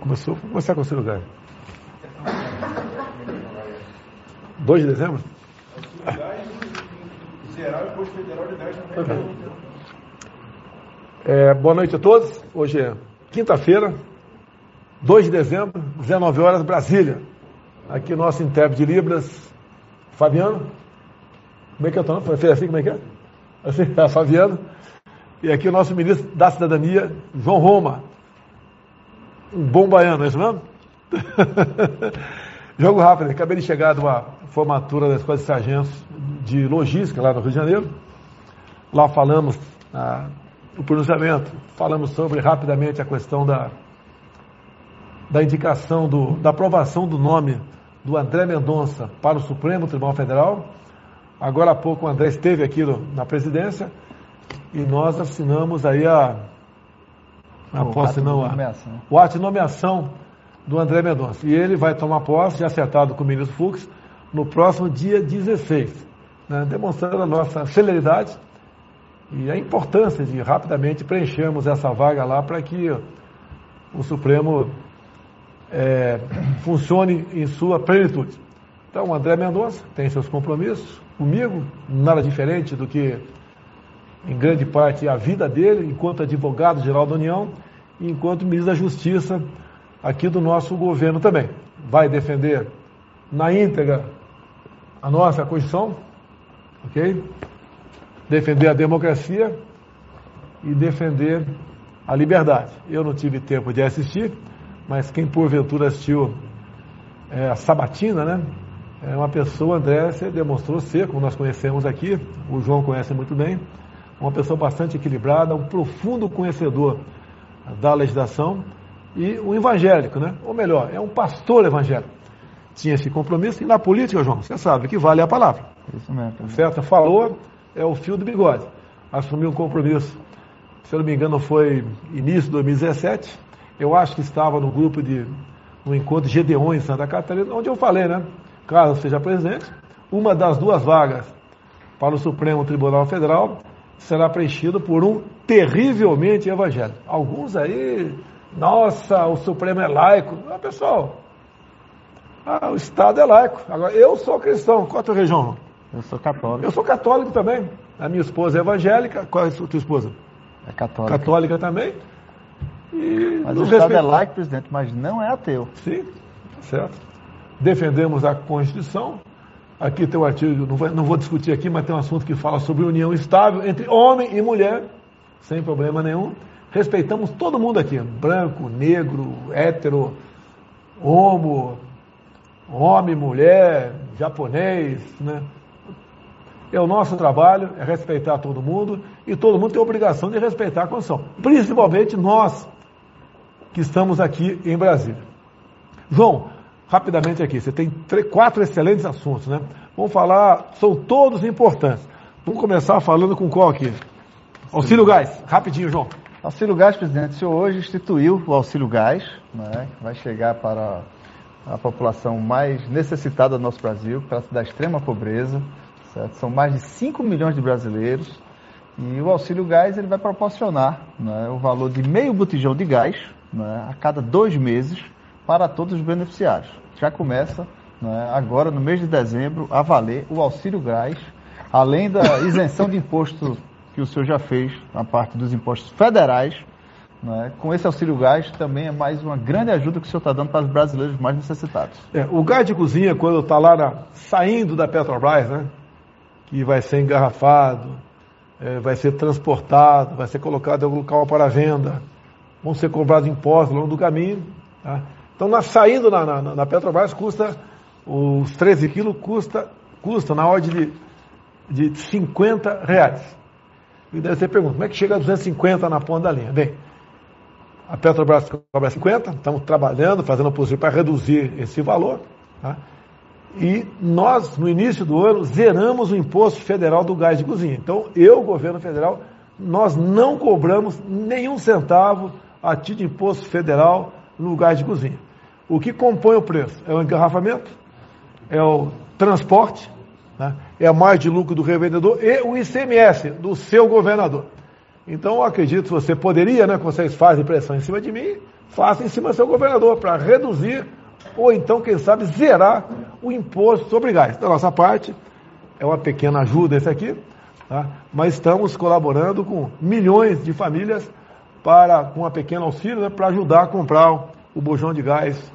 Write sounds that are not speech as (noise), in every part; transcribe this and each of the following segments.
Começou, vamos começar com o Ciro Gás. 2 de dezembro? Geral Federal de 10 é, Boa noite a todos. Hoje é quinta-feira, 2 de dezembro, 19 horas, Brasília. Aqui nosso intérprete de Libras, Fabiano. Como é que é o teu nome? Assim, como é que é? Assim, (laughs) é, Fabiano. E aqui o nosso ministro da Cidadania, João Roma. Um bom baiano, é isso mesmo? (laughs) Jogo rápido, acabei de chegar de uma formatura da Escola de Sargentos de Logística lá no Rio de Janeiro. Lá falamos ah, o pronunciamento, falamos sobre rapidamente a questão da, da indicação, do, da aprovação do nome do André Mendonça para o Supremo Tribunal Federal. Agora há pouco o André esteve aqui no, na presidência e nós assinamos aí a, a posse, não, a, né? o ato de nomeação do André Mendonça. E ele vai tomar posse, já acertado com o ministro Fux, no próximo dia 16, né, demonstrando a nossa celeridade e a importância de rapidamente preenchermos essa vaga lá para que o Supremo é, funcione em sua plenitude. Então, o André Mendonça tem seus compromissos comigo, nada diferente do que, em grande parte, a vida dele, enquanto advogado-geral da União enquanto ministro da Justiça aqui do nosso governo também. Vai defender na íntegra a nossa Constituição, ok? Defender a democracia e defender a liberdade. Eu não tive tempo de assistir, mas quem porventura assistiu é, a Sabatina, né? É uma pessoa, André, você demonstrou ser, como nós conhecemos aqui, o João conhece muito bem, uma pessoa bastante equilibrada, um profundo conhecedor da legislação e um evangélico, né? Ou melhor, é um pastor evangélico. Tinha esse compromisso e na política, João, você sabe que vale a palavra. Isso mesmo. Certo? Falou, é o fio do bigode. Assumiu um compromisso, se eu não me engano, foi início de 2017 eu acho que estava no grupo de no encontro Gedeon em Santa Catarina, onde eu falei, né? Caso seja presidente, uma das duas vagas para o Supremo Tribunal Federal será preenchida por um terrivelmente evangélico. Alguns aí, nossa, o Supremo é laico. Ah, pessoal, ah, o Estado é laico. Agora, eu sou cristão. Qual é a tua região? Eu sou católico. Eu sou católico também. A minha esposa é evangélica. Qual é a tua esposa? É católica. Católica também. E mas o Estado é laico, presidente, mas não é ateu. Sim, tá certo. Defendemos a Constituição. Aqui tem um artigo, não vou, não vou discutir aqui, mas tem um assunto que fala sobre união estável entre homem e mulher, sem problema nenhum. Respeitamos todo mundo aqui, branco, negro, hétero, homo, homem, mulher, japonês, né? É o nosso trabalho, é respeitar todo mundo e todo mundo tem a obrigação de respeitar a Constituição. Principalmente nós, que estamos aqui em Brasília. João, rapidamente aqui, você tem três, quatro excelentes assuntos, né? Vamos falar, são todos importantes. Vamos começar falando com qual aqui? Auxílio Gás, rapidinho, João. Auxílio Gás, presidente, o senhor hoje instituiu o Auxílio Gás, né, que vai chegar para a população mais necessitada do nosso Brasil, classe da extrema pobreza. Certo? São mais de 5 milhões de brasileiros. E o Auxílio Gás ele vai proporcionar né, o valor de meio botijão de gás né, a cada dois meses para todos os beneficiários. Já começa né, agora, no mês de dezembro, a valer o auxílio gás, além da isenção de imposto que o senhor já fez na parte dos impostos federais. Né, com esse auxílio gás também é mais uma grande ajuda que o senhor está dando para os brasileiros mais necessitados. É, o gás de cozinha, quando está lá na, saindo da Petrobras, né, que vai ser engarrafado, é, vai ser transportado, vai ser colocado em algum local para venda, vão ser cobrados impostos ao longo do caminho. Tá? Então, na, saindo na, na, na, Petrobras, custa, os 13 quilos custa, custa na ordem de, de 50 reais. E daí você pergunta, como é que chega a 250 na ponta da linha? Bem, a Petrobras cobra 50, estamos trabalhando, fazendo o possível para reduzir esse valor. Tá? E nós, no início do ano, zeramos o imposto federal do gás de cozinha. Então, eu, governo federal, nós não cobramos nenhum centavo a título de imposto federal no gás de cozinha. O que compõe o preço? É o engarrafamento, é o transporte, né? é a margem de lucro do revendedor e o ICMS do seu governador. Então, eu acredito que você poderia, né, que vocês fazem pressão em cima de mim, faça em cima do seu governador, para reduzir ou então, quem sabe, zerar o imposto sobre gás. Da nossa parte, é uma pequena ajuda esse aqui, tá? mas estamos colaborando com milhões de famílias para, com um pequeno auxílio, né, para ajudar a comprar o bujão de gás.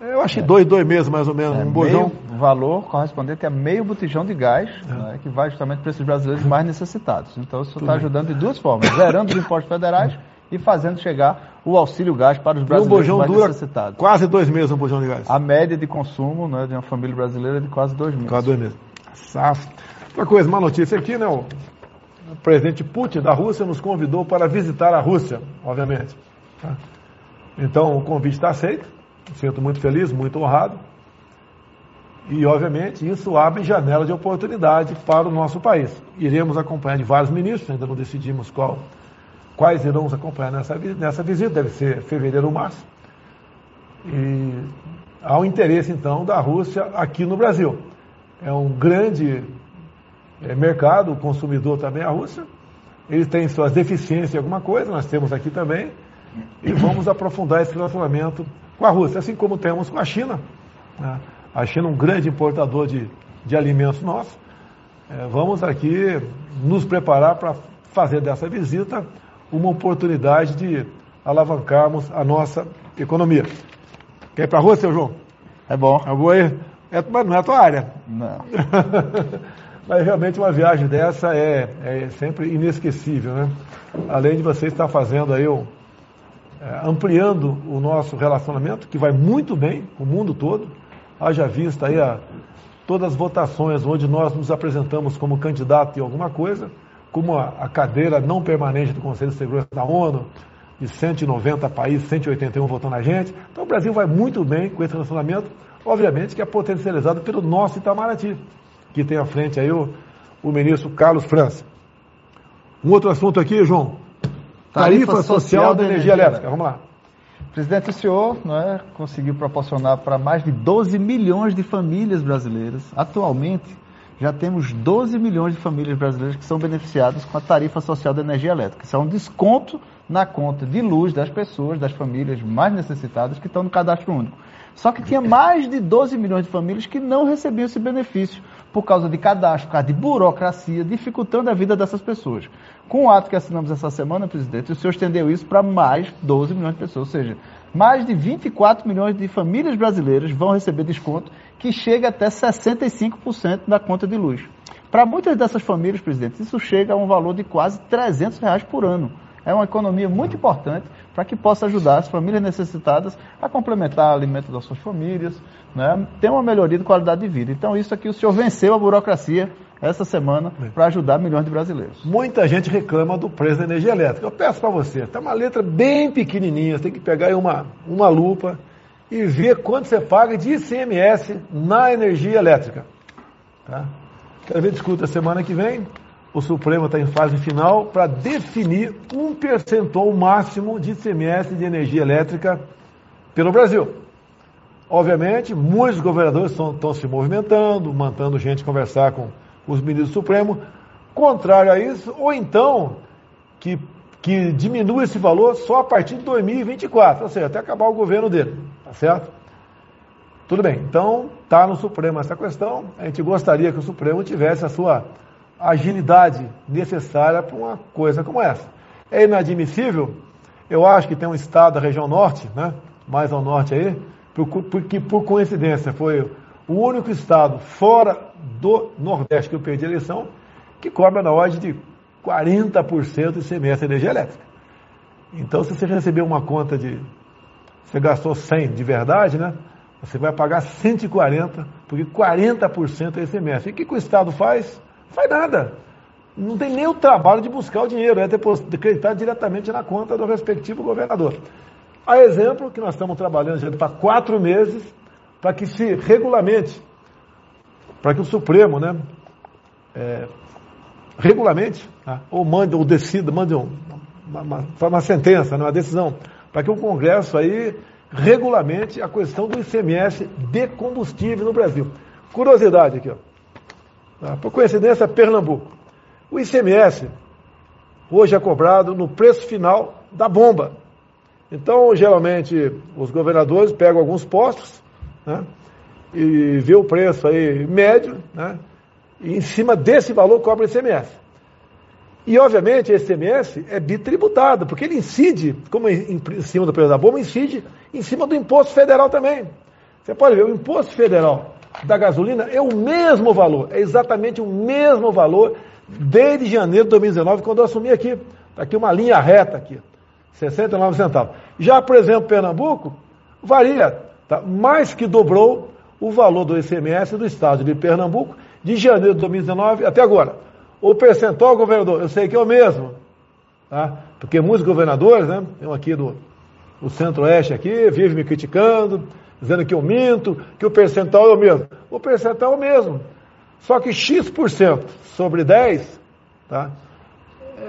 Eu acho que é. dois, dois meses mais ou menos, é, um bujão. valor correspondente a meio botijão de gás, é. né, que vai justamente para esses brasileiros mais necessitados. Então, isso está ajudando de duas formas, zerando os impostos federais e fazendo chegar o auxílio gás para os brasileiros mais necessitados. Quase dois meses um bujão de gás. A média de consumo né, de uma família brasileira é de quase dois meses. Quase dois meses. Safo. Outra coisa, uma notícia aqui, né? O presidente Putin da Rússia nos convidou para visitar a Rússia, obviamente. Tá? Então o convite está aceito. Sinto muito feliz, muito honrado. E, obviamente, isso abre janela de oportunidade para o nosso país. Iremos acompanhar de vários ministros, ainda não decidimos qual quais irão acompanhar nessa, nessa visita, deve ser fevereiro ou março. E há um interesse, então, da Rússia aqui no Brasil. É um grande mercado, o consumidor também é a Rússia. Eles têm suas deficiências em alguma coisa, nós temos aqui também. E vamos aprofundar esse relacionamento com a Rússia, assim como temos com a China. Né? A China é um grande importador de, de alimentos nossos. É, vamos aqui nos preparar para fazer dessa visita uma oportunidade de alavancarmos a nossa economia. Quer ir para a seu João? É bom. Eu vou aí. É, mas não é a tua área. Não. (laughs) mas realmente uma viagem dessa é, é, sempre inesquecível, né? Além de você estar fazendo aí, é, ampliando o nosso relacionamento, que vai muito bem o mundo todo. Haja vista aí a, todas as votações onde nós nos apresentamos como candidato em alguma coisa como a, a cadeira não permanente do Conselho de Segurança da ONU, de 190 países, 181 votando a gente. Então o Brasil vai muito bem com esse relacionamento, obviamente que é potencializado pelo nosso Itamaraty, que tem à frente aí o, o ministro Carlos França. Um outro assunto aqui, João. Tarifa, Tarifa social, social da energia, energia elétrica. Vamos lá. Presidente, o senhor é, conseguiu proporcionar para mais de 12 milhões de famílias brasileiras, atualmente, já temos 12 milhões de famílias brasileiras que são beneficiadas com a tarifa social da energia elétrica. Isso é um desconto na conta de luz das pessoas, das famílias mais necessitadas que estão no cadastro único. Só que tinha mais de 12 milhões de famílias que não recebiam esse benefício por causa de cadastro, por causa de burocracia, dificultando a vida dessas pessoas. Com o ato que assinamos essa semana, presidente, o senhor estendeu isso para mais 12 milhões de pessoas, ou seja, mais de 24 milhões de famílias brasileiras vão receber desconto que chega até 65% da conta de luz. Para muitas dessas famílias, presidente, isso chega a um valor de quase 300 reais por ano. É uma economia muito importante para que possa ajudar as famílias necessitadas a complementar o alimento das suas famílias, né? ter uma melhoria de qualidade de vida. Então, isso aqui o senhor venceu a burocracia essa semana para ajudar milhões de brasileiros. Muita gente reclama do preço da energia elétrica. Eu peço para você, está uma letra bem pequenininha, você tem que pegar aí uma, uma lupa e ver quanto você paga de ICMS na energia elétrica. Tá? Quero ver discuta semana que vem. O Supremo está em fase final para definir um percentual máximo de ICMS de energia elétrica pelo Brasil. Obviamente, muitos governadores estão se movimentando, mandando gente conversar com os ministros do Supremo, contrário a isso, ou então que, que diminua esse valor só a partir de 2024, ou seja, até acabar o governo dele, tá certo? Tudo bem, então está no Supremo essa questão, a gente gostaria que o Supremo tivesse a sua agilidade necessária para uma coisa como essa. É inadmissível, eu acho que tem um estado da região norte, né, mais ao norte aí, porque por coincidência foi o único estado fora do Nordeste que eu perdi a eleição que cobra na ordem de 40% de ICMS de energia elétrica. Então, se você receber uma conta de. Você gastou 100 de verdade, né? Você vai pagar 140, porque 40% é ICMS. E o que, que o Estado faz? Faz nada. Não tem nem o trabalho de buscar o dinheiro, é acreditar diretamente na conta do respectivo governador. A exemplo que nós estamos trabalhando já para quatro meses para que se regulamente, para que o Supremo, né, é, regulamente, tá, ou mande, ou decida, mande um, uma, uma, uma sentença, né, uma decisão, para que o Congresso aí regulamente a questão do ICMS de combustível no Brasil. Curiosidade aqui, ó. Tá, por coincidência, Pernambuco. O ICMS, hoje é cobrado no preço final da bomba. Então, geralmente, os governadores pegam alguns postos né, e vê o preço aí médio, né, e em cima desse valor cobra ICMS. E, obviamente, esse ICMS é bitributado, porque ele incide, como em cima do preço da bomba, incide em cima do imposto federal também. Você pode ver, o imposto federal da gasolina é o mesmo valor, é exatamente o mesmo valor desde janeiro de 2019, quando eu assumi aqui. Está aqui uma linha reta aqui, 69 centavos. Já, por exemplo, Pernambuco, varia, tá? mais que dobrou o valor do ICMS do estado de Pernambuco de janeiro de 2019 até agora. O percentual, governador, eu sei que é o mesmo, tá? porque muitos governadores, né, tem aqui do, do centro-oeste aqui, vivem me criticando, dizendo que eu minto, que o percentual é o mesmo. O percentual é o mesmo. Só que X% sobre 10 tá,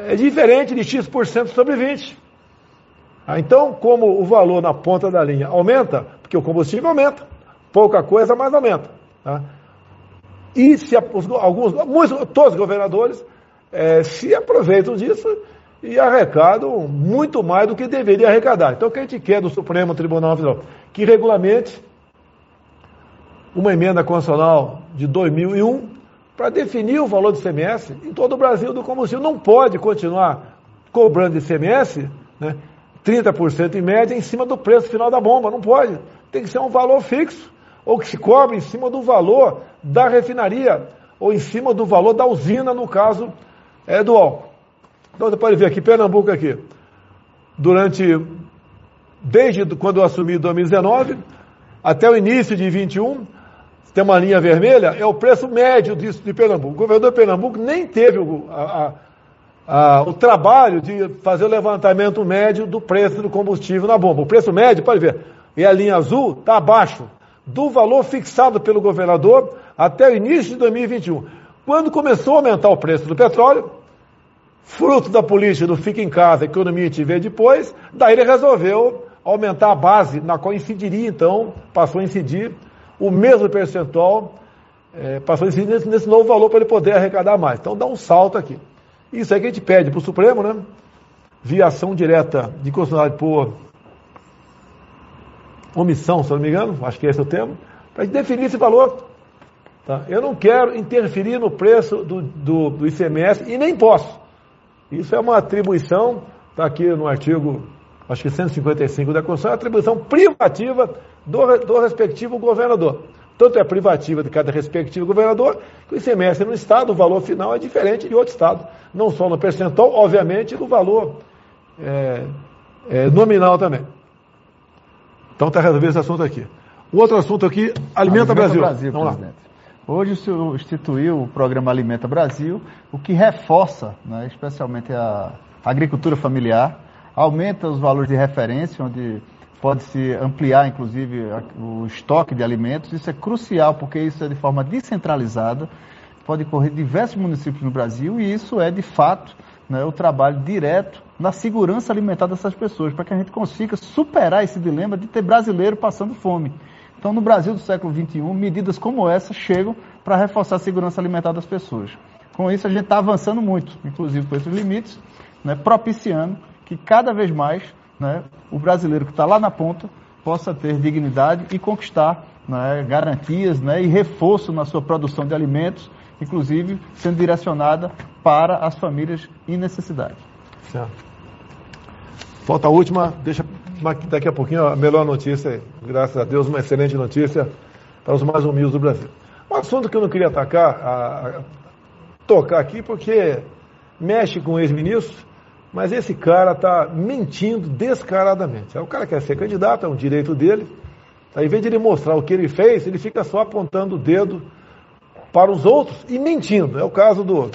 é diferente de X% sobre 20. Ah, então, como o valor na ponta da linha aumenta, porque o combustível aumenta, pouca coisa, mas aumenta. Tá? E se alguns, muitos, todos os governadores é, se aproveitam disso e arrecadam muito mais do que deveria arrecadar. Então, o que a gente quer do Supremo Tribunal Federal? Que regulamente uma emenda constitucional de 2001 para definir o valor do ICMS em todo o Brasil do combustível. Não pode continuar cobrando ICMS, né, 30% em média, em cima do preço final da bomba. Não pode. Tem que ser um valor fixo, ou que se cobre em cima do valor da refinaria, ou em cima do valor da usina, no caso é, do álcool. Então você pode ver aqui, Pernambuco aqui, durante, desde quando eu assumi em 2019, até o início de 21, tem uma linha vermelha, é o preço médio disso de Pernambuco. O governador de Pernambuco nem teve o, a, a, o trabalho de fazer o levantamento médio do preço do combustível na bomba. O preço médio, pode ver, e a linha azul está abaixo do valor fixado pelo governador até o início de 2021. Quando começou a aumentar o preço do petróleo, fruto da política do fica em casa, economia te vê depois, daí ele resolveu aumentar a base na qual incidiria, então, passou a incidir o mesmo percentual, é, passou a incidir nesse, nesse novo valor para ele poder arrecadar mais. Então dá um salto aqui. Isso aí que a gente pede para o Supremo, né? Via ação direta de constitucionalidade por omissão, se não me engano, acho que esse é o termo, para definir esse valor. Tá? Eu não quero interferir no preço do, do, do ICMS e nem posso. Isso é uma atribuição, está aqui no artigo, acho que 155 da Constituição, é atribuição privativa do, do respectivo governador. Tanto é privativa de cada respectivo governador, que o ICMS no Estado, o valor final é diferente de outro Estado. Não só no percentual, obviamente, no valor é, é, nominal também. Então está resolvido esse assunto aqui. O outro assunto aqui, Alimenta, Alimenta Brasil. Brasil Vamos presidente. lá. Hoje o senhor instituiu o programa Alimenta Brasil, o que reforça, né, especialmente a agricultura familiar, aumenta os valores de referência, onde pode-se ampliar, inclusive, o estoque de alimentos. Isso é crucial, porque isso é de forma descentralizada, pode correr diversos municípios no Brasil, e isso é, de fato, né, o trabalho direto na segurança alimentar dessas pessoas, para que a gente consiga superar esse dilema de ter brasileiro passando fome. Então, no Brasil do século XXI, medidas como essa chegam para reforçar a segurança alimentar das pessoas. Com isso, a gente está avançando muito, inclusive com esses limites, né, propiciando que cada vez mais né, o brasileiro que está lá na ponta possa ter dignidade e conquistar né, garantias né, e reforço na sua produção de alimentos, inclusive sendo direcionada para as famílias em necessidade. Certo. Falta a última, deixa daqui a pouquinho a melhor notícia, graças a Deus, uma excelente notícia para os mais humildes do Brasil. Um assunto que eu não queria atacar, a, a, tocar aqui, porque mexe com o ex-ministro, mas esse cara está mentindo descaradamente. O cara quer ser candidato, é um direito dele. Ao invés de ele mostrar o que ele fez, ele fica só apontando o dedo para os outros e mentindo. É o caso do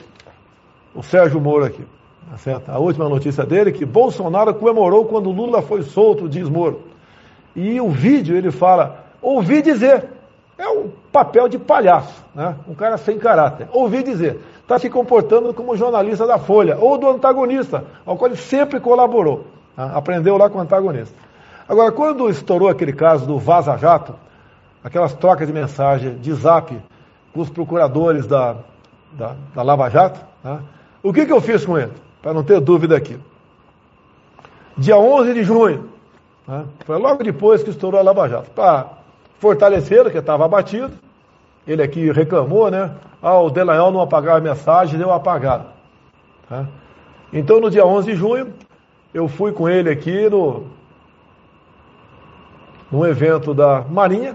o Sérgio Moro aqui. Tá certo? A última notícia dele é que Bolsonaro comemorou quando Lula foi solto, diz Moro. E o vídeo ele fala, ouvi dizer, é um papel de palhaço, né? um cara sem caráter. Ouvi dizer, está se comportando como jornalista da Folha, ou do antagonista, ao qual ele sempre colaborou. Né? Aprendeu lá com o antagonista. Agora, quando estourou aquele caso do Vaza Jato, aquelas trocas de mensagem de zap com os procuradores da, da, da Lava Jato, né? o que, que eu fiz com ele? para não ter dúvida aqui. Dia 11 de junho, né, foi logo depois que estourou a Lava Jato, para fortalecer, que estava abatido, ele aqui reclamou, né? Ah, o Delanhol não apagava a mensagem, deu apagado. Tá? Então, no dia 11 de junho, eu fui com ele aqui no, num evento da Marinha,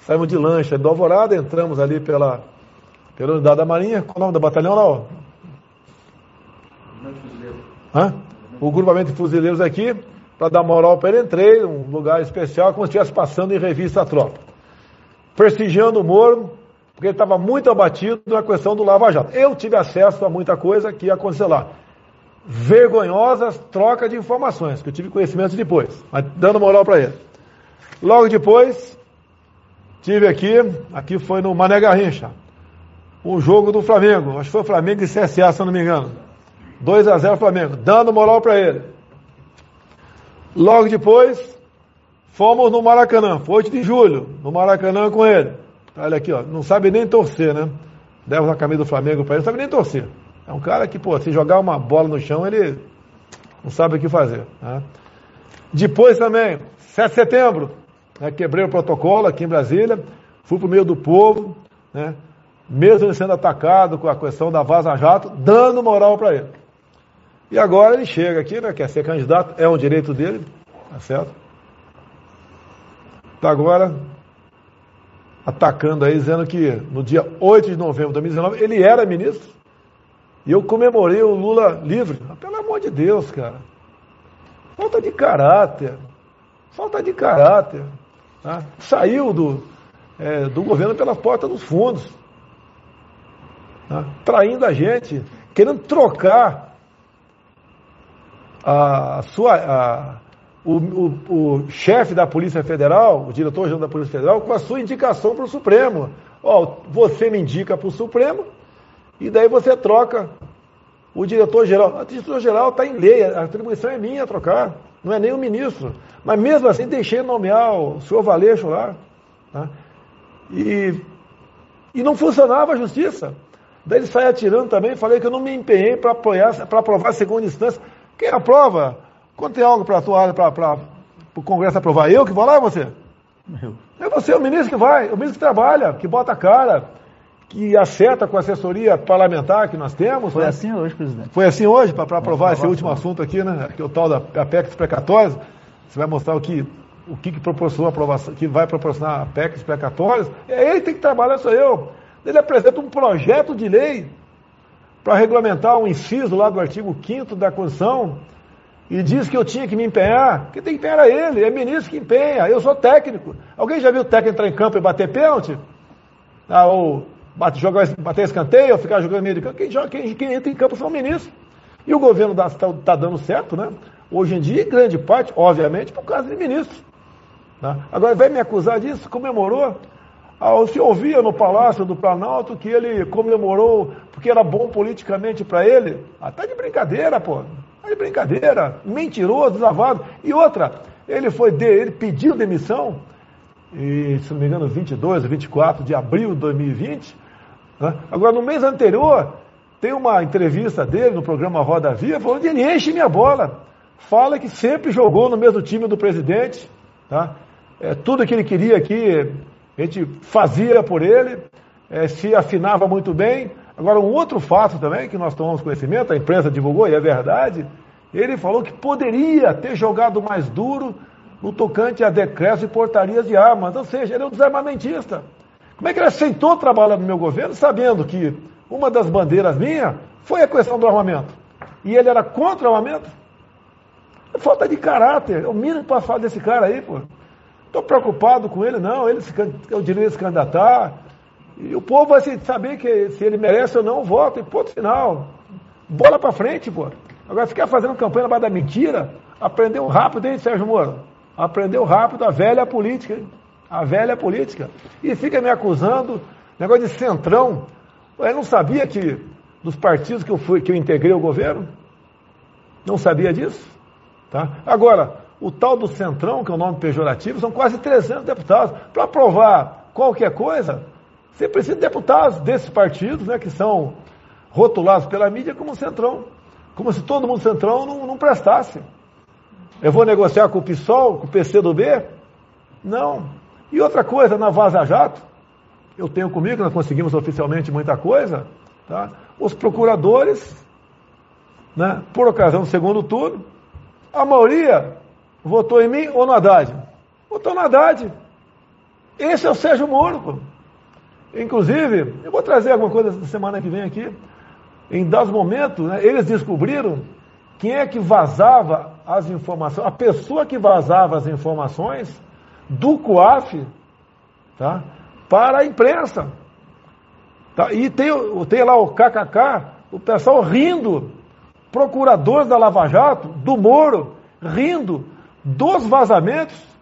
saímos de lancha do Alvorada, entramos ali pela, pela unidade da Marinha, qual é o nome da batalhão lá? Ó? Hã? O grupamento de fuzileiros aqui, para dar moral para ele, entrei num lugar especial, como se estivesse passando em revista a tropa. Prestigiando o Moro, porque ele estava muito abatido na questão do Lava Jato. Eu tive acesso a muita coisa que ia acontecer lá. Vergonhosas trocas de informações, que eu tive conhecimento depois, mas dando moral para ele. Logo depois, tive aqui, aqui foi no Mané Garrincha, um jogo do Flamengo, acho que foi o Flamengo e CSA, se eu não me engano. 2 a 0 Flamengo, dando moral para ele. Logo depois, fomos no Maracanã, foi 8 de julho, no Maracanã com ele. Olha aqui, ó, não sabe nem torcer, né? Deve a camisa do Flamengo para ele, não sabe nem torcer. É um cara que, pô, se jogar uma bola no chão, ele não sabe o que fazer. Né? Depois também, 7 de setembro, né, quebrei o protocolo aqui em Brasília, fui para o meio do povo, né, mesmo sendo atacado com a questão da Vaza Jato, dando moral para ele. E agora ele chega aqui, né, quer ser candidato, é um direito dele, tá certo? Tá agora atacando aí, dizendo que no dia 8 de novembro de 2019 ele era ministro. E eu comemorei o Lula livre. Ah, pelo amor de Deus, cara. Falta de caráter. Falta de caráter. Tá? Saiu do, é, do governo pela porta dos fundos. Tá? Traindo a gente, querendo trocar a sua, a, o, o, o chefe da Polícia Federal, o diretor-geral da Polícia Federal, com a sua indicação para o Supremo. Ó, você me indica para o Supremo e daí você troca o diretor-geral. O diretor-geral está em lei, a atribuição é minha trocar, não é nem o ministro. Mas mesmo assim deixei nomear o senhor Valeixo lá. Tá? E, e não funcionava a justiça. Daí ele sai atirando também, falei que eu não me empenhei para aprovar a segunda instância. Quem aprova? Quando tem algo para atuar, para o Congresso aprovar, eu que vou lá ou você? Eu. É você, o ministro que vai, o ministro que trabalha, que bota a cara, que acerta com a assessoria parlamentar que nós temos. Foi né? assim hoje, presidente. Foi assim hoje, para aprovar esse último assunto aqui, né? Que é o tal da APEC precatórios. Você vai mostrar o que, o que, que proporcionou a aprovação, que vai proporcionar a PEC precatórios. É ele que tem que trabalhar, sou eu. Ele apresenta um projeto de lei para regulamentar um inciso lá do artigo 5 da Constituição e diz que eu tinha que me empenhar, que tem que empenhar ele, é ministro que empenha, eu sou técnico. Alguém já viu o técnico entrar em campo e bater pênalti? Ah, ou bate, jogar, bater escanteio, ou ficar jogando meio de campo? Quem, joga, quem, quem entra em campo são ministros. E o governo está tá dando certo, né? Hoje em dia, em grande parte, obviamente, por causa de ministros. Tá? Agora, vai me acusar disso? Comemorou? Ah, se ouvia no Palácio do Planalto que ele comemorou porque era bom politicamente para ele. Ah, tá de brincadeira, pô. De brincadeira. Mentiroso, lavado. E outra, ele foi de, ele pediu demissão, e, se não me engano, 22 ou 24 de abril de 2020. Né? Agora, no mês anterior, tem uma entrevista dele no programa Roda Viva, que ele enche minha bola. Fala que sempre jogou no mesmo time do presidente. Tá? É, tudo que ele queria aqui, a gente fazia por ele, é, se afinava muito bem. Agora, um outro fato também que nós tomamos conhecimento, a imprensa divulgou e é verdade, ele falou que poderia ter jogado mais duro no tocante a decretos e portarias de armas, ou seja, ele é um desarmamentista. Como é que ele aceitou trabalhar no meu governo sabendo que uma das bandeiras minha foi a questão do armamento? E ele era contra o armamento? É falta de caráter, é o mínimo falar desse cara aí, pô. Estou preocupado com ele, não, ele se, direito de se candidatar, e o povo vai saber que se ele merece ou não, vota, e ponto final. Bola para frente, pô. Agora ficar fazendo campanha na da mentira, aprendeu rápido, hein, Sérgio Moro? Aprendeu rápido a velha política, hein? A velha política. E fica me acusando, negócio de centrão. Eu não sabia que dos partidos que eu fui, que eu integrei o governo, não sabia disso. Tá? Agora, o tal do centrão, que é o nome pejorativo, são quase 300 deputados. Para aprovar qualquer coisa, você precisa de deputados desses partidos, né, que são rotulados pela mídia como centrão. Como se todo mundo centrão não, não prestasse. Eu vou negociar com o PSOL, com o PCdoB? Não. E outra coisa, na Vaza Jato, eu tenho comigo, nós conseguimos oficialmente muita coisa, tá? os procuradores, né, por ocasião do segundo turno, a maioria votou em mim ou no Haddad? Votou no Haddad. Esse é o Sérgio Moro. Pô. Inclusive, eu vou trazer alguma coisa na semana que vem aqui. Em dados momentos, né, eles descobriram quem é que vazava as informações, a pessoa que vazava as informações do COAF tá, para a imprensa. Tá? E tem, tem lá o KKK, o pessoal rindo, procuradores da Lava Jato, do Moro, rindo dos vazamentos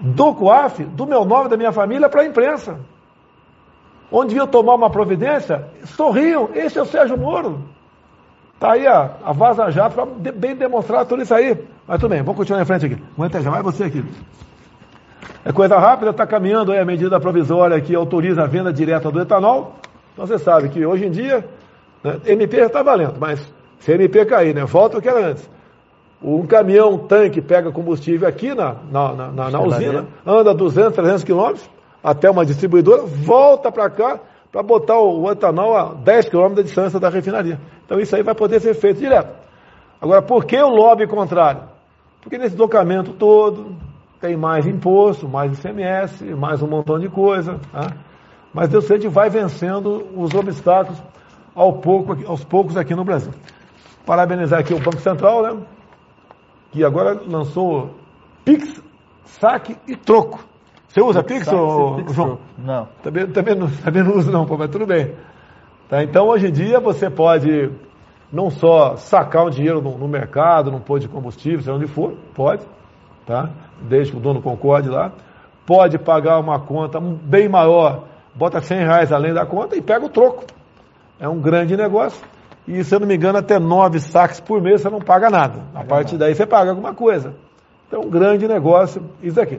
do COAF, do meu nome, da minha família, para a imprensa. Onde viu tomar uma providência, sorriam, esse é o Sérgio Moro. Está aí a, a Vaza Jato para bem demonstrar tudo isso aí. Mas tudo bem, vamos continuar em frente aqui. Aguenta já, vai você aqui. É coisa rápida, está caminhando aí a medida provisória que autoriza a venda direta do etanol. Então você sabe que hoje em dia, né, MP já está valendo, mas se MP cair, né, volta o que era antes. Um caminhão, um tanque pega combustível aqui na, na, na, na, na usina, anda 200, 300 quilômetros até uma distribuidora, volta para cá para botar o, etanol a 10 quilômetros da distância da refinaria. Então isso aí vai poder ser feito direto. Agora, por que o lobby contrário? Porque nesse documento todo tem mais imposto, mais ICMS, mais um montão de coisa. Tá? Mas Deus sei vai vencendo os obstáculos ao pouco, aos poucos aqui no Brasil. Parabenizar aqui o Banco Central, né? Que agora lançou Pix, saque e troco. Você usa Pix, saque, ou, Pix João? Não. Também, também, não, (laughs) também não uso não, pô, mas tudo bem. Tá, então, hoje em dia, você pode não só sacar o dinheiro no, no mercado, num posto de combustível, seja onde for, pode, tá? desde que o dono concorde lá, pode pagar uma conta bem maior, bota 100 reais além da conta e pega o troco. É um grande negócio. E, se eu não me engano, até nove saques por mês você não paga nada. A partir daí você paga alguma coisa. Então, um grande negócio isso aqui.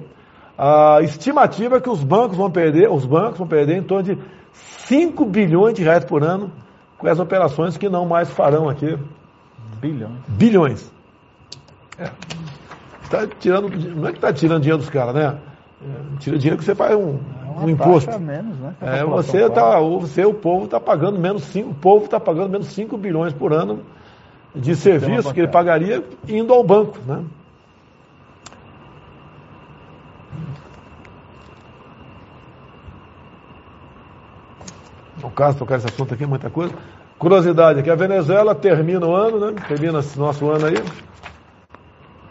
A estimativa é que os bancos vão perder, os bancos vão perder em torno de 5 bilhões de reais por ano com as operações que não mais farão aqui. Bilhões. Bilhões. É. Tá tirando, não é que está tirando dinheiro dos caras, né? É, tira dinheiro que você faz um, é um imposto. Menos, né? É, você tá, você, o povo está pagando menos 5, o povo está pagando menos 5 bilhões por ano de serviço que ele pagaria indo ao banco, né? No caso, tocar esse assunto aqui, muita coisa. Curiosidade aqui, a Venezuela termina o ano, né? Termina esse nosso ano aí,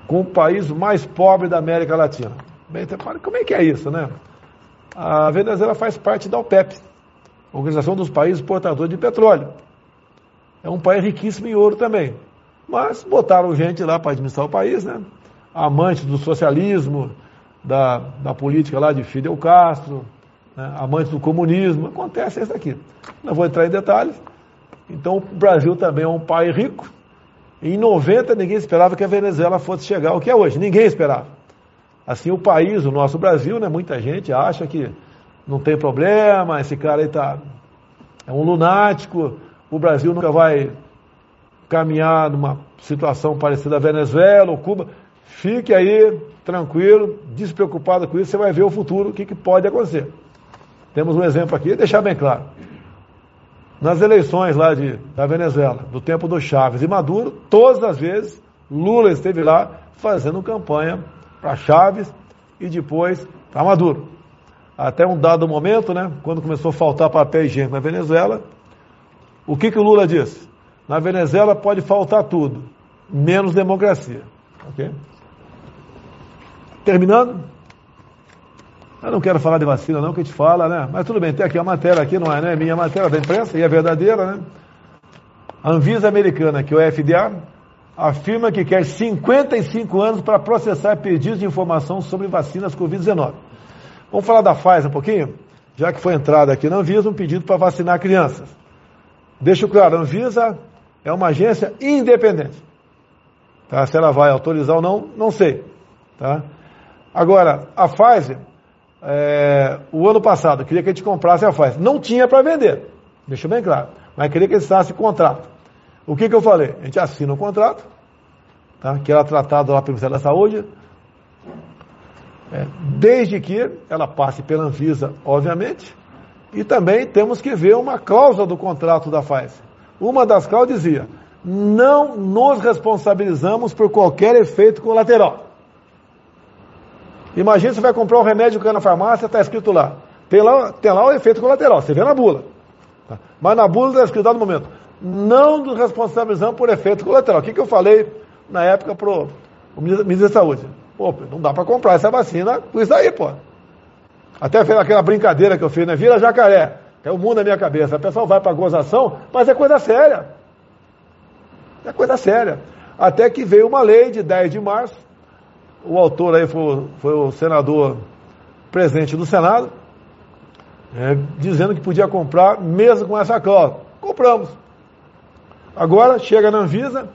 com o país mais pobre da América Latina. Bem, como é que é isso, né? A Venezuela faz parte da OPEP, Organização dos Países Exportadores de Petróleo. É um país riquíssimo em ouro também. Mas botaram gente lá para administrar o país, né? Amantes do socialismo, da, da política lá de Fidel Castro, né? amantes do comunismo. Acontece isso aqui. Não vou entrar em detalhes. Então, o Brasil também é um país rico. Em 90, ninguém esperava que a Venezuela fosse chegar ao que é hoje. Ninguém esperava. Assim, o país, o nosso Brasil, né, muita gente acha que não tem problema, esse cara aí tá, é um lunático, o Brasil nunca vai caminhar numa situação parecida à Venezuela ou Cuba. Fique aí tranquilo, despreocupado com isso, você vai ver o futuro, o que, que pode acontecer. Temos um exemplo aqui, deixar bem claro. Nas eleições lá de, da Venezuela, do tempo do Chaves e Maduro, todas as vezes Lula esteve lá fazendo campanha para Chaves e depois para Maduro. Até um dado momento, né, quando começou a faltar papel higiênico na Venezuela, o que, que o Lula disse? Na Venezuela pode faltar tudo, menos democracia. Okay? Terminando, eu não quero falar de vacina não, que a gente fala, né? Mas tudo bem, tem aqui a matéria aqui, não é né? minha matéria da imprensa, e é verdadeira, né? A Anvisa americana, que é o FDA, afirma que quer 55 anos para processar pedidos de informação sobre vacinas Covid-19. Vamos falar da Pfizer um pouquinho? Já que foi entrada aqui na Anvisa um pedido para vacinar crianças. Deixo claro, a Anvisa é uma agência independente. Tá? Se ela vai autorizar ou não, não sei. Tá? Agora, a Pfizer, é, o ano passado, queria que a gente comprasse a Pfizer. Não tinha para vender, deixa bem claro, mas queria que eles assinassem contrato. O que, que eu falei? A gente assina o um contrato, tá? que era tratado lá pelo Ministério da Saúde, é, desde que ela passe pela Anvisa, obviamente, e também temos que ver uma cláusula do contrato da Pfizer. Uma das cláusulas dizia: não nos responsabilizamos por qualquer efeito colateral. Imagina você vai comprar um remédio que é na farmácia, está escrito lá. Tem, lá. tem lá o efeito colateral, você vê na bula. Tá? Mas na bula está escrito no momento. Não nos responsabilizamos por efeito colateral. O que, que eu falei na época para o ministro da Saúde? Pô, não dá para comprar essa vacina com isso aí, pô. Até fez aquela brincadeira que eu fiz, né? Vira jacaré. É o mundo na minha cabeça. A pessoa vai para gozação, mas é coisa séria. É coisa séria. Até que veio uma lei de 10 de março. O autor aí foi, foi o senador presidente do Senado, é, dizendo que podia comprar mesmo com essa cláusula. Compramos. Agora chega na Anvisa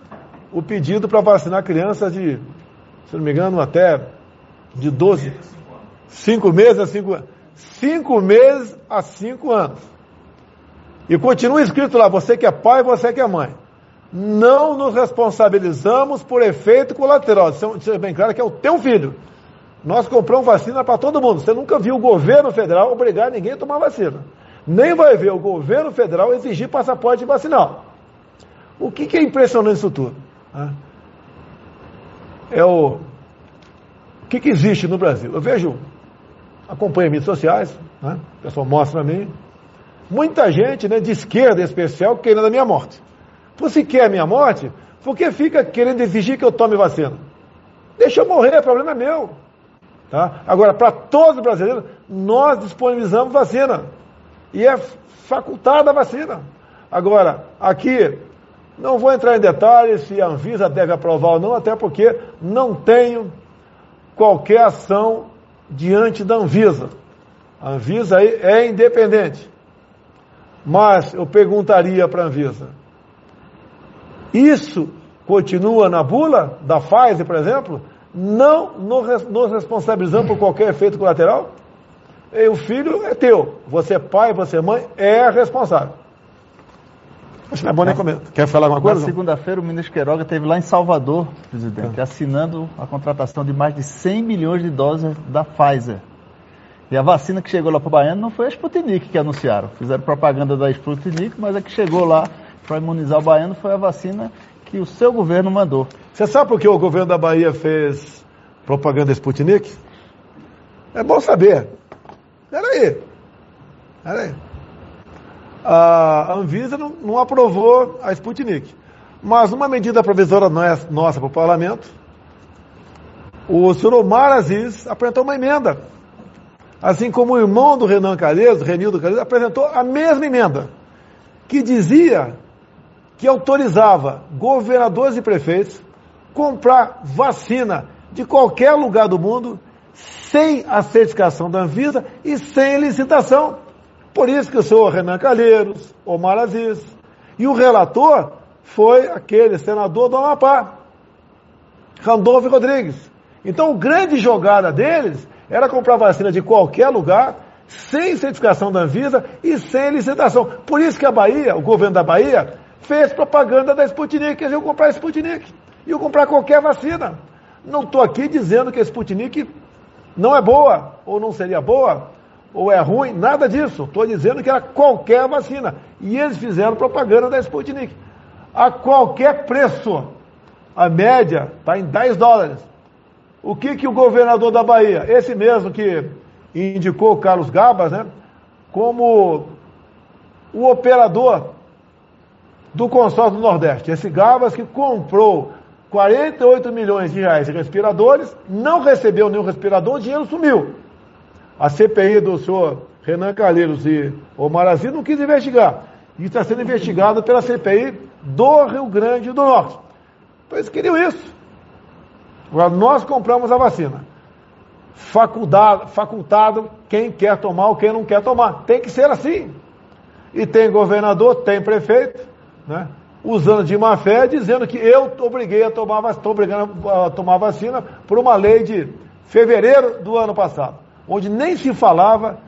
o pedido para vacinar crianças de se não me engano, até de 12, 5 meses a 5 anos. 5 meses a 5 anos. E continua escrito lá, você que é pai, você que é mãe. Não nos responsabilizamos por efeito colateral. Seja bem claro que é o teu filho. Nós compramos vacina para todo mundo. Você nunca viu o governo federal obrigar ninguém a tomar vacina. Nem vai ver o governo federal exigir passaporte vacinal. O que, que é impressionante isso tudo? é o, o que, que existe no Brasil. Eu vejo, acompanho sociais, né? o pessoal mostra para mim, muita gente né, de esquerda em especial querendo a minha morte. Você quer a minha morte, por que fica querendo exigir que eu tome vacina? Deixa eu morrer, o problema é meu. Tá? Agora, para todos os brasileiros, nós disponibilizamos vacina. E é facultada a vacina. Agora, aqui, não vou entrar em detalhes se a Anvisa deve aprovar ou não, até porque não tenho qualquer ação diante da Anvisa. A Anvisa é independente. Mas eu perguntaria para a Anvisa: isso continua na bula da Pfizer, por exemplo? Não nos responsabilizando por qualquer efeito colateral? E o filho é teu. Você é pai, você é mãe, é responsável. Acho que é bom nem comer. Quer falar alguma coisa? Na segunda-feira, o ministro Queiroga esteve lá em Salvador, presidente, é. assinando a contratação de mais de 100 milhões de doses da Pfizer. E a vacina que chegou lá para o Baiano não foi a Sputnik que anunciaram. Fizeram propaganda da Sputnik, mas a que chegou lá para imunizar o Baiano foi a vacina que o seu governo mandou. Você sabe por que o governo da Bahia fez propaganda da Sputnik? É bom saber. Peraí. Peraí a Anvisa não, não aprovou a Sputnik. Mas uma medida provisória nossa para o parlamento, o senhor Omar Aziz apresentou uma emenda. Assim como o irmão do Renan Calheiros, Renildo Calheiros, apresentou a mesma emenda, que dizia que autorizava governadores e prefeitos comprar vacina de qualquer lugar do mundo sem a certificação da Anvisa e sem licitação. Por isso que eu sou Renan Calheiros, Omar Aziz. E o relator foi aquele senador do Amapá, Randolfo Rodrigues. Então, a grande jogada deles era comprar vacina de qualquer lugar, sem certificação da Anvisa e sem licitação. Por isso que a Bahia, o governo da Bahia, fez propaganda da Sputnik, eles iam comprar a Sputnik. Iam comprar qualquer vacina. Não estou aqui dizendo que a Sputnik não é boa ou não seria boa ou é ruim, nada disso. Estou dizendo que era qualquer vacina. E eles fizeram propaganda da Sputnik. A qualquer preço. A média está em 10 dólares. O que, que o governador da Bahia, esse mesmo que indicou o Carlos Gabas, né, como o operador do consórcio do Nordeste, esse Gabas que comprou 48 milhões de reais de respiradores, não recebeu nenhum respirador, o dinheiro sumiu. A CPI do senhor Renan Calheiros e Omar Aziz não quis investigar. E está sendo investigado pela CPI do Rio Grande do Norte. Então eles queriam isso. Agora, nós compramos a vacina. Faculdade, facultado quem quer tomar ou quem não quer tomar. Tem que ser assim. E tem governador, tem prefeito, né? usando de má fé, dizendo que eu obriguei a tomar, estou obrigando a tomar vacina por uma lei de fevereiro do ano passado onde nem se falava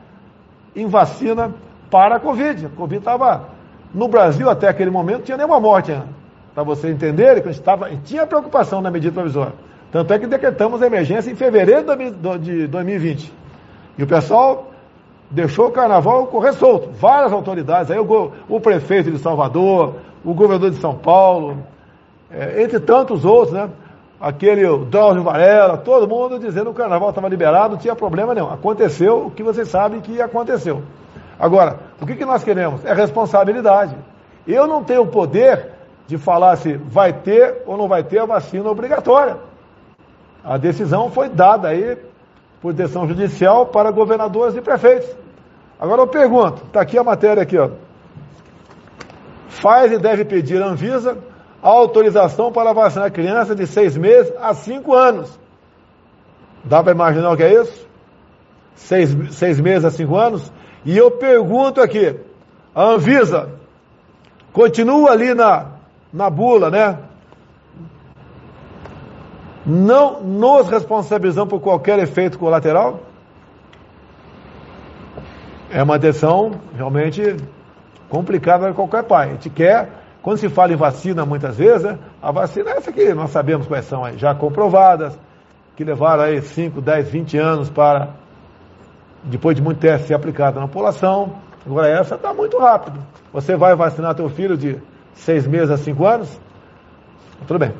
em vacina para a Covid. A Covid estava no Brasil até aquele momento, tinha nenhuma morte ainda. para vocês entenderem que a gente tava, tinha preocupação na medida provisória. Tanto é que decretamos a emergência em fevereiro de 2020. E o pessoal deixou o carnaval correr solto. Várias autoridades, aí o, o prefeito de Salvador, o governador de São Paulo, é, entre tantos outros, né? Aquele Drauzio Varela, todo mundo dizendo que o carnaval estava liberado, não tinha problema nenhum. Aconteceu o que vocês sabem que aconteceu. Agora, o que, que nós queremos? É responsabilidade. Eu não tenho o poder de falar se vai ter ou não vai ter a vacina obrigatória. A decisão foi dada aí por decisão judicial para governadores e prefeitos. Agora eu pergunto, está aqui a matéria aqui, ó. Faz e deve pedir à Anvisa autorização para vacinar criança de seis meses a cinco anos. Dá para imaginar o que é isso? Seis, seis meses a cinco anos? E eu pergunto aqui, a Anvisa continua ali na, na bula, né? Não nos responsabilizamos por qualquer efeito colateral? É uma decisão realmente complicada para qualquer pai. A gente quer, quando se fala em vacina muitas vezes, né, a vacina é essa que nós sabemos quais são já comprovadas, que levaram aí 5, 10, 20 anos para, depois de muito teste, ser aplicada na população. Agora essa está muito rápido. Você vai vacinar teu filho de 6 meses a 5 anos? Tudo bem.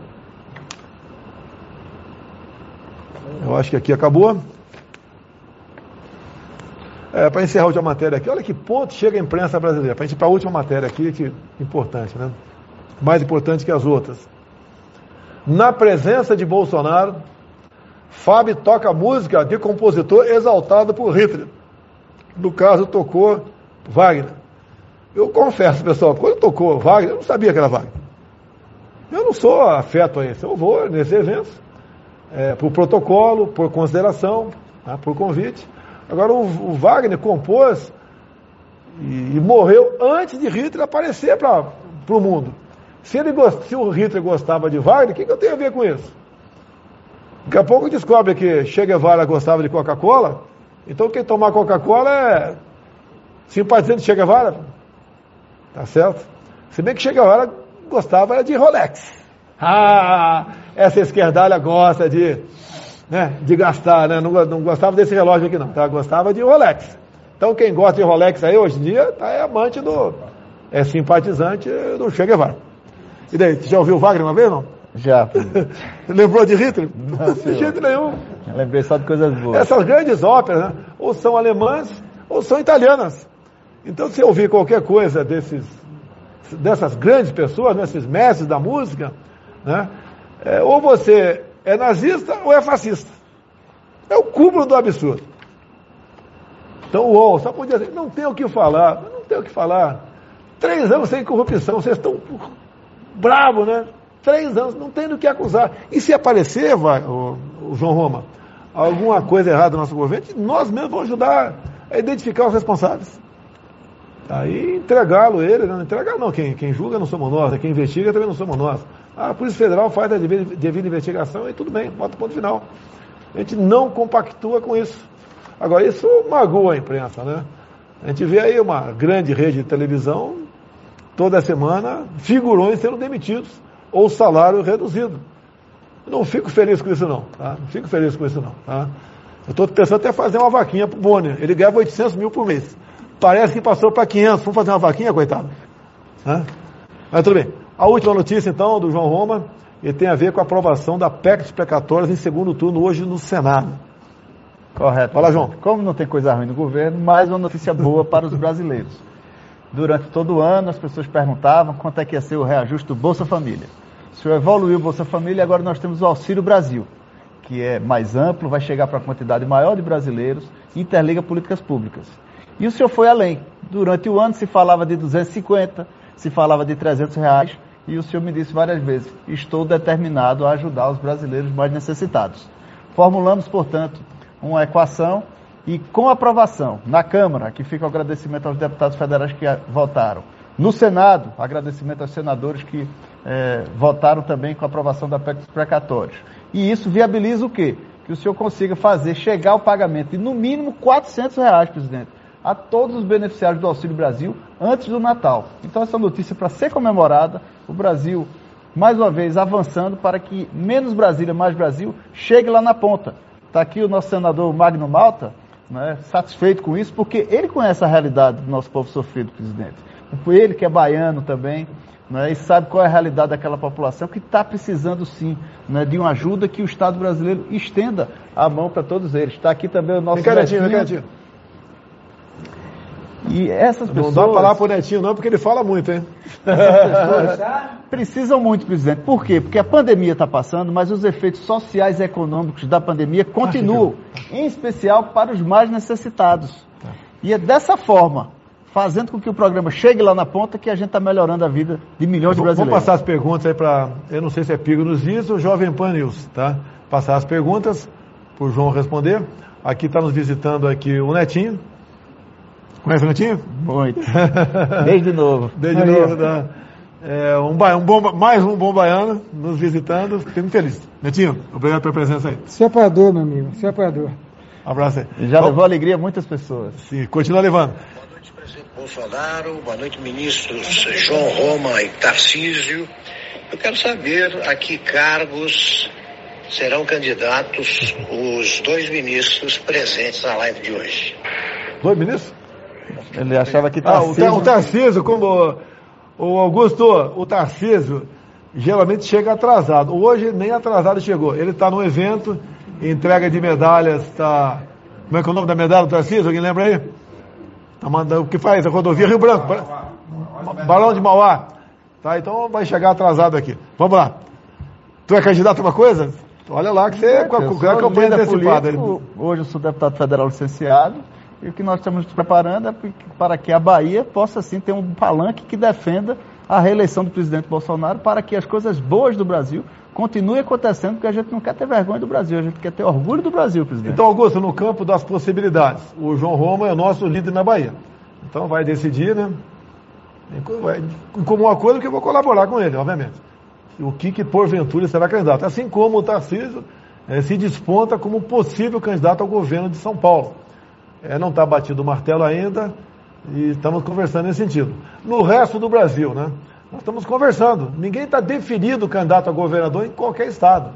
Eu acho que aqui acabou. É, para encerrar a última matéria aqui, olha que ponto chega a imprensa brasileira. Para a gente para a última matéria aqui, que importante, né? Mais importante que as outras. Na presença de Bolsonaro, Fábio toca música de compositor exaltado por Hitler. No caso, tocou Wagner. Eu confesso, pessoal, quando tocou Wagner, eu não sabia que era Wagner. Eu não sou afeto a esse. Eu vou nesses eventos, é, por protocolo, por consideração, tá, por convite. Agora, o, o Wagner compôs e, e, morreu antes de Hitler aparecer para o mundo. Se, ele se o Hitler gostava de Wagner, o que, que eu tenho a ver com isso? Daqui a pouco descobre que Che Guevara gostava de Coca-Cola, então quem tomar Coca-Cola é simpatizante de Che Guevara. Tá certo? Se bem que Che Guevara gostava de Rolex. Ah, essa esquerdalha gosta de né, de gastar, né? Não, não gostava desse relógio aqui não, tá? Gostava de Rolex. Então quem gosta de Rolex aí hoje em dia tá, é amante do. é simpatizante do Che Guevara. E daí, você já ouviu o Wagner uma vez, não? Já. (laughs) Lembrou de Hitler? Não, (laughs) de jeito nenhum. Eu lembrei só de coisas boas. Essas grandes óperas, né? ou são alemãs ou são italianas. Então, se ouvir qualquer coisa desses, dessas grandes pessoas, desses né? mestres da música, né? É, ou você é nazista ou é fascista. É o cúmulo do absurdo. Então o UOL só podia dizer, não tem o que falar, não tem o que falar. Três anos sem corrupção, vocês estão bravos, né? Três anos, não tem do que acusar. E se aparecer, vai, o, o João Roma, alguma coisa errada no nosso governo, nós mesmos vamos ajudar a identificar os responsáveis. Aí entregá-lo ele, não entregar não, quem, quem julga não somos nós, né? quem investiga também não somos nós. A Polícia Federal faz a devida, investigação e tudo bem, bota o ponto final. A gente não compactua com isso. Agora, isso magoa a imprensa, né? A gente vê aí uma grande rede de televisão, toda semana, figurões sendo demitidos ou salário reduzido. Não fico feliz com isso não, tá? Não fico feliz com isso não, tá? Eu estou pensando até fazer uma vaquinha para o Bonner. Ele ganhava 800 mil por mês. Parece que passou para 500. Vamos fazer uma vaquinha, coitado? Hã? Mas tudo bem. A última notícia, então, do João Roma, e tem a ver com a aprovação da PEC dos precatórios em segundo turno hoje no Senado. Correto. Fala, João. Como não tem coisa ruim no governo, mais uma notícia boa para os brasileiros. Durante todo o ano, as pessoas perguntavam quanto é que ia ser o reajuste do Bolsa Família. O senhor evoluiu o Bolsa Família e agora nós temos o Auxílio Brasil, que é mais amplo, vai chegar para uma quantidade maior de brasileiros e interliga políticas públicas. E o senhor foi além. Durante o ano se falava de 250, se falava de 300 reais, e o senhor me disse várias vezes: estou determinado a ajudar os brasileiros mais necessitados. Formulamos, portanto, uma equação e com aprovação na Câmara, aqui fica o agradecimento aos deputados federais que votaram. No Senado, agradecimento aos senadores que eh, votaram também com a aprovação da PEC dos precatórios. E isso viabiliza o quê? Que o senhor consiga fazer chegar o pagamento de no mínimo 400 reais, presidente, a todos os beneficiários do Auxílio Brasil antes do Natal. Então, essa notícia, para ser comemorada, o Brasil mais uma vez, avançando para que menos Brasília, mais Brasil, chegue lá na ponta. Está aqui o nosso senador Magno Malta, né, satisfeito com isso, porque ele conhece a realidade do nosso povo sofrido, presidente. Ele que é baiano também, né, e sabe qual é a realidade daquela população que está precisando sim né, de uma ajuda que o Estado brasileiro estenda a mão para todos eles. Está aqui também o nosso. Netinho, E essas pessoas. Não dá para falar pro Netinho, não, porque ele fala muito, hein? precisam muito, presidente. Por quê? Porque a pandemia está passando, mas os efeitos sociais e econômicos da pandemia continuam, em especial para os mais necessitados. Tá. E é dessa forma fazendo com que o programa chegue lá na ponta que a gente está melhorando a vida de milhões de brasileiros. Vamos passar as perguntas aí para, eu não sei se é Pigo nos Dias ou Jovem Pan News, tá? Passar as perguntas para o João responder. Aqui está nos visitando aqui o Netinho. Conhece o Netinho? Muito. (laughs) Desde novo. Desde aí, novo, tá? É, um, um bom, mais um bom baiano nos visitando. Fiquei muito feliz. Netinho, obrigado pela presença aí. Separador, meu amigo, separador. Um abraço aí. Já Bom, levou alegria a muitas pessoas. Sim, continua levando. Bolsonaro, boa noite, ministros João Roma e Tarcísio. Eu quero saber a que cargos serão candidatos os dois ministros presentes na live de hoje. Dois ministros? Ele achava que Tarcísio... Ah, o, Tarcísio, como o Augusto, o Tarcísio geralmente chega atrasado. Hoje nem atrasado chegou. Ele está no evento, entrega de medalhas, está... Como é que é o nome da medalha do Tarcísio? Alguém lembra aí? Tá mandando, o que faz? A rodovia Rio Branco. Balão de Mauá. Tá, então vai chegar atrasado aqui. Vamos lá. Tu é candidato a uma coisa? Olha lá que você é com a campanha antecipada. Hoje eu sou deputado federal licenciado e o que nós estamos preparando é para que a Bahia possa sim ter um palanque que defenda a reeleição do presidente Bolsonaro para que as coisas boas do Brasil continue acontecendo, porque a gente não quer ter vergonha do Brasil, a gente quer ter orgulho do Brasil, presidente. Então, Augusto, no campo das possibilidades, o João Roma é o nosso líder na Bahia. Então vai decidir, né? Em comum acordo que eu vou colaborar com ele, obviamente. O que, que porventura será candidato. Assim como o Tarcísio é, se desponta como possível candidato ao governo de São Paulo. É, não está batido o martelo ainda e estamos conversando nesse sentido. No resto do Brasil, né? Nós estamos conversando. Ninguém está definido candidato a governador em qualquer estado.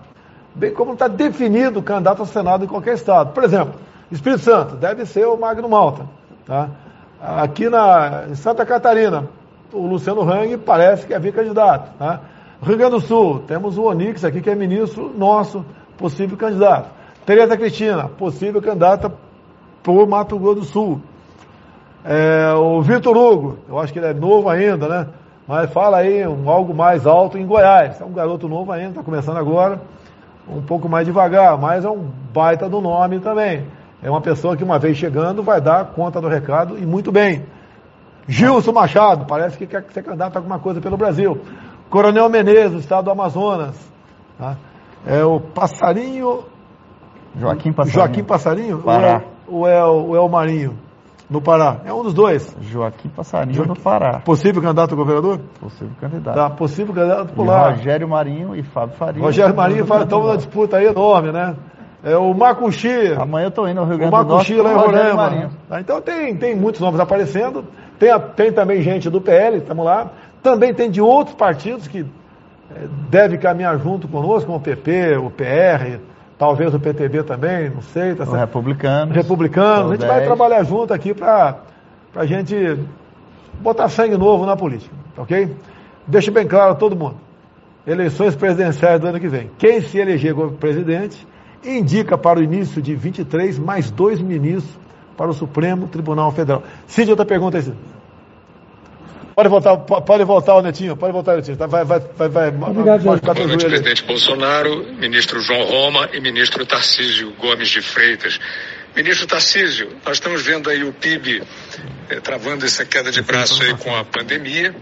Bem como está definido candidato ao Senado em qualquer estado. Por exemplo, Espírito Santo, deve ser o Magno Malta. Tá? Aqui na, em Santa Catarina, o Luciano Hang parece que é vir candidato. Tá? Rio Grande do Sul, temos o Onix aqui, que é ministro nosso, possível candidato. Tereza Cristina, possível candidata por Mato Grosso do Sul. É, o Vitor Hugo, eu acho que ele é novo ainda, né? Mas fala aí um, algo mais alto em Goiás. É um garoto novo ainda, está começando agora, um pouco mais devagar, mas é um baita do nome também. É uma pessoa que uma vez chegando vai dar conta do recado e muito bem. Gilson Machado, parece que quer ser candidato a alguma coisa pelo Brasil. Coronel Menezes, do estado do Amazonas. Tá? É o Passarinho. Joaquim Passarinho. Joaquim Passarinho? Pará. É, ou é, ou é o Marinho? no Pará. É um dos dois. Joaquim Passarinho Joaquim. no Pará. Possível candidato a governador? Possível candidato. Tá, possível candidato por lá. Rogério Marinho e Fábio Faria. Rogério Marinho e Fábio estão numa disputa aí enorme, né? É o Macuxi. Amanhã eu estou indo ao Rio Grande do Norte. O Macuxi lá em Roraima. Tá, então tem, tem muitos nomes aparecendo. Tem, tem também gente do PL, estamos lá. Também tem de outros partidos que é, deve caminhar junto conosco, como o PP, o PR, talvez o PTB também, não sei. Tá o republicano. Republicano. A gente 10. vai trabalhar junto aqui para a gente botar sangue novo na política, ok? Deixa bem claro a todo mundo. Eleições presidenciais do ano que vem. Quem se eleger como presidente indica para o início de 23 mais dois ministros para o Supremo Tribunal Federal. Cid, outra pergunta aí, Cid. Pode voltar, pode voltar o Netinho, pode voltar Netinho. Tá? Vai, vai, vai, vai. Obrigado, Boa noite, presidente Bolsonaro, ministro João Roma e ministro Tarcísio Gomes de Freitas. Ministro Tarcísio, nós estamos vendo aí o PIB eh, travando essa queda de braço aí com a pandemia,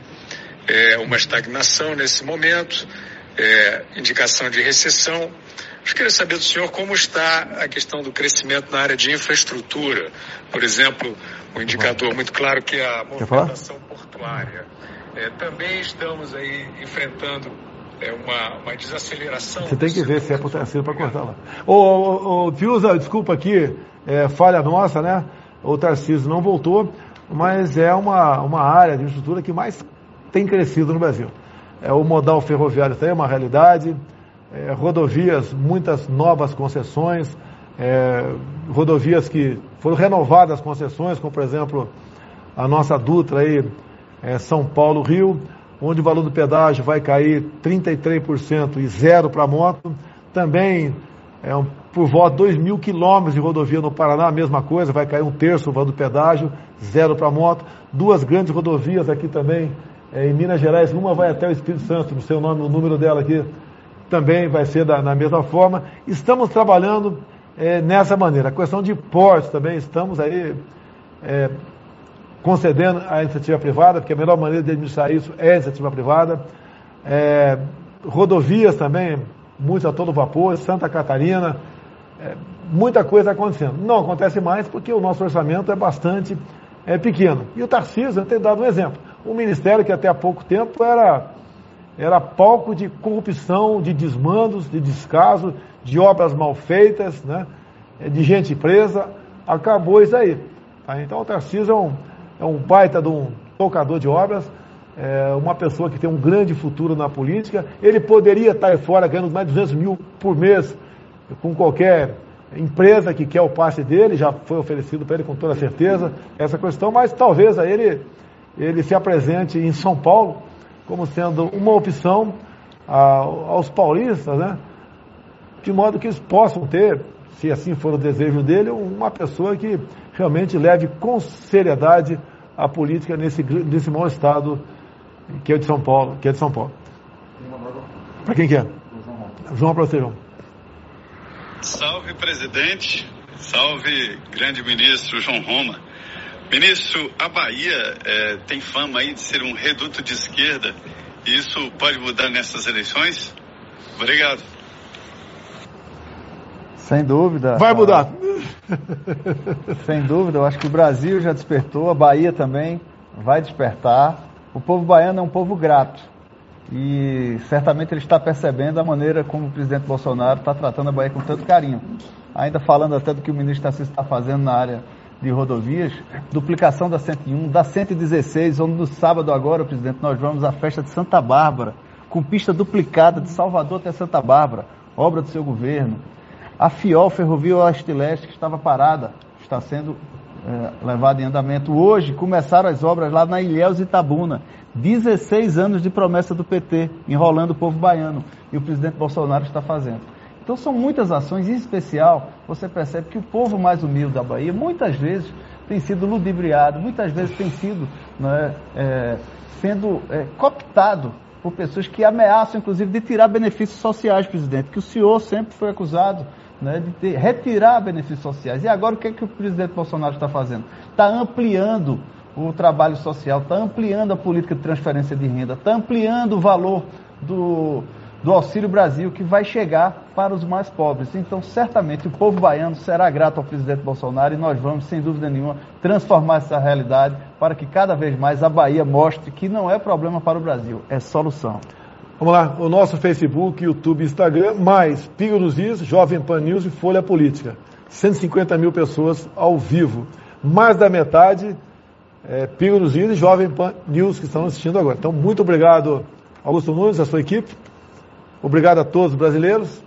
é, uma estagnação nesse momento, é, indicação de recessão. Eu queria saber do senhor como está a questão do crescimento na área de infraestrutura. Por exemplo, um indicador muito claro que é a movimentação portuária. É, também estamos aí enfrentando é, uma, uma desaceleração. Você tem que ver se é potencial para cortar lá. Ô, ô, ô Fiuza, desculpa aqui, é, falha nossa, né? O Tarcísio não voltou, mas é uma, uma área de infraestrutura que mais tem crescido no Brasil. é, o modal ferroviário também é uma realidade, é, rodovias, muitas novas concessões, é, rodovias que foram renovadas as concessões, como por exemplo a nossa Dutra aí, é, São Paulo-Rio, onde o valor do pedágio vai cair 33% e zero para moto. Também é um, por volta de 2 mil quilômetros de rodovia no Paraná, a mesma coisa, vai cair um terço o valor do pedágio, zero para moto. Duas grandes rodovias aqui também, é, em Minas Gerais, uma vai até o Espírito Santo, não sei o nome, o número dela aqui, também vai ser da, da mesma forma. Estamos trabalhando é, nessa maneira. A questão de portos também, estamos aí é, concedendo a iniciativa privada, porque a melhor maneira de administrar isso é a iniciativa privada. É, rodovias também, muitas a todo vapor, Santa Catarina, é, muita coisa acontecendo. Não acontece mais porque o nosso orçamento é bastante é, pequeno. E o Tarcísio, tenho dado um exemplo. Um ministério que até há pouco tempo era, era palco de corrupção, de desmandos, de descaso, de obras mal feitas, né? de gente presa, acabou isso aí. Tá? Então o Tarcísio é um, é um baita de um tocador de obras, é uma pessoa que tem um grande futuro na política. Ele poderia estar aí fora ganhando mais de 200 mil por mês com qualquer empresa que quer o passe dele, já foi oferecido para ele com toda certeza essa questão, mas talvez a ele, ele se apresente em São Paulo como sendo uma opção a, aos paulistas, né? de modo que eles possam ter, se assim for o desejo dele, uma pessoa que realmente leve com seriedade a política nesse, nesse mau estado que é de São Paulo, que é de São Paulo. Para quem que é? João para. Salve, presidente. Salve, grande ministro João Roma. Ministro, a Bahia é, tem fama aí de ser um reduto de esquerda. Isso pode mudar nessas eleições? Obrigado. Sem dúvida. Vai mudar. Sem dúvida, eu acho que o Brasil já despertou, a Bahia também vai despertar. O povo baiano é um povo grato. E certamente ele está percebendo a maneira como o presidente Bolsonaro está tratando a Bahia com tanto carinho. Ainda falando até do que o ministro Tarcísio está fazendo na área de rodovias, duplicação da 101, da 116, onde no sábado agora, presidente, nós vamos à festa de Santa Bárbara, com pista duplicada de Salvador até Santa Bárbara, obra do seu governo. A FIOL, Ferrovia Oeste Leste, que estava parada, está sendo é, levada em andamento. Hoje começaram as obras lá na Ilhéus Itabuna. 16 anos de promessa do PT, enrolando o povo baiano. E o presidente Bolsonaro está fazendo. Então são muitas ações, em especial, você percebe que o povo mais humilde da Bahia, muitas vezes, tem sido ludibriado, muitas vezes tem sido né, é, sendo é, cooptado por pessoas que ameaçam, inclusive, de tirar benefícios sociais, presidente, que o senhor sempre foi acusado né, de ter, retirar benefícios sociais. E agora o que, é que o presidente Bolsonaro está fazendo? Está ampliando o trabalho social, está ampliando a política de transferência de renda, está ampliando o valor do, do Auxílio Brasil, que vai chegar para os mais pobres. Então, certamente, o povo baiano será grato ao presidente Bolsonaro e nós vamos, sem dúvida nenhuma, transformar essa realidade para que cada vez mais a Bahia mostre que não é problema para o Brasil, é solução. Vamos lá, o nosso Facebook, YouTube, Instagram, mais Pingo dos Is, Jovem Pan News e Folha Política. 150 mil pessoas ao vivo. Mais da metade é, Pingo dos Is e Jovem Pan News que estão assistindo agora. Então, muito obrigado, Augusto Nunes, a sua equipe. Obrigado a todos os brasileiros.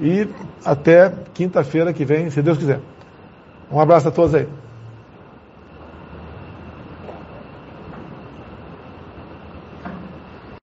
E até quinta-feira que vem, se Deus quiser. Um abraço a todos aí.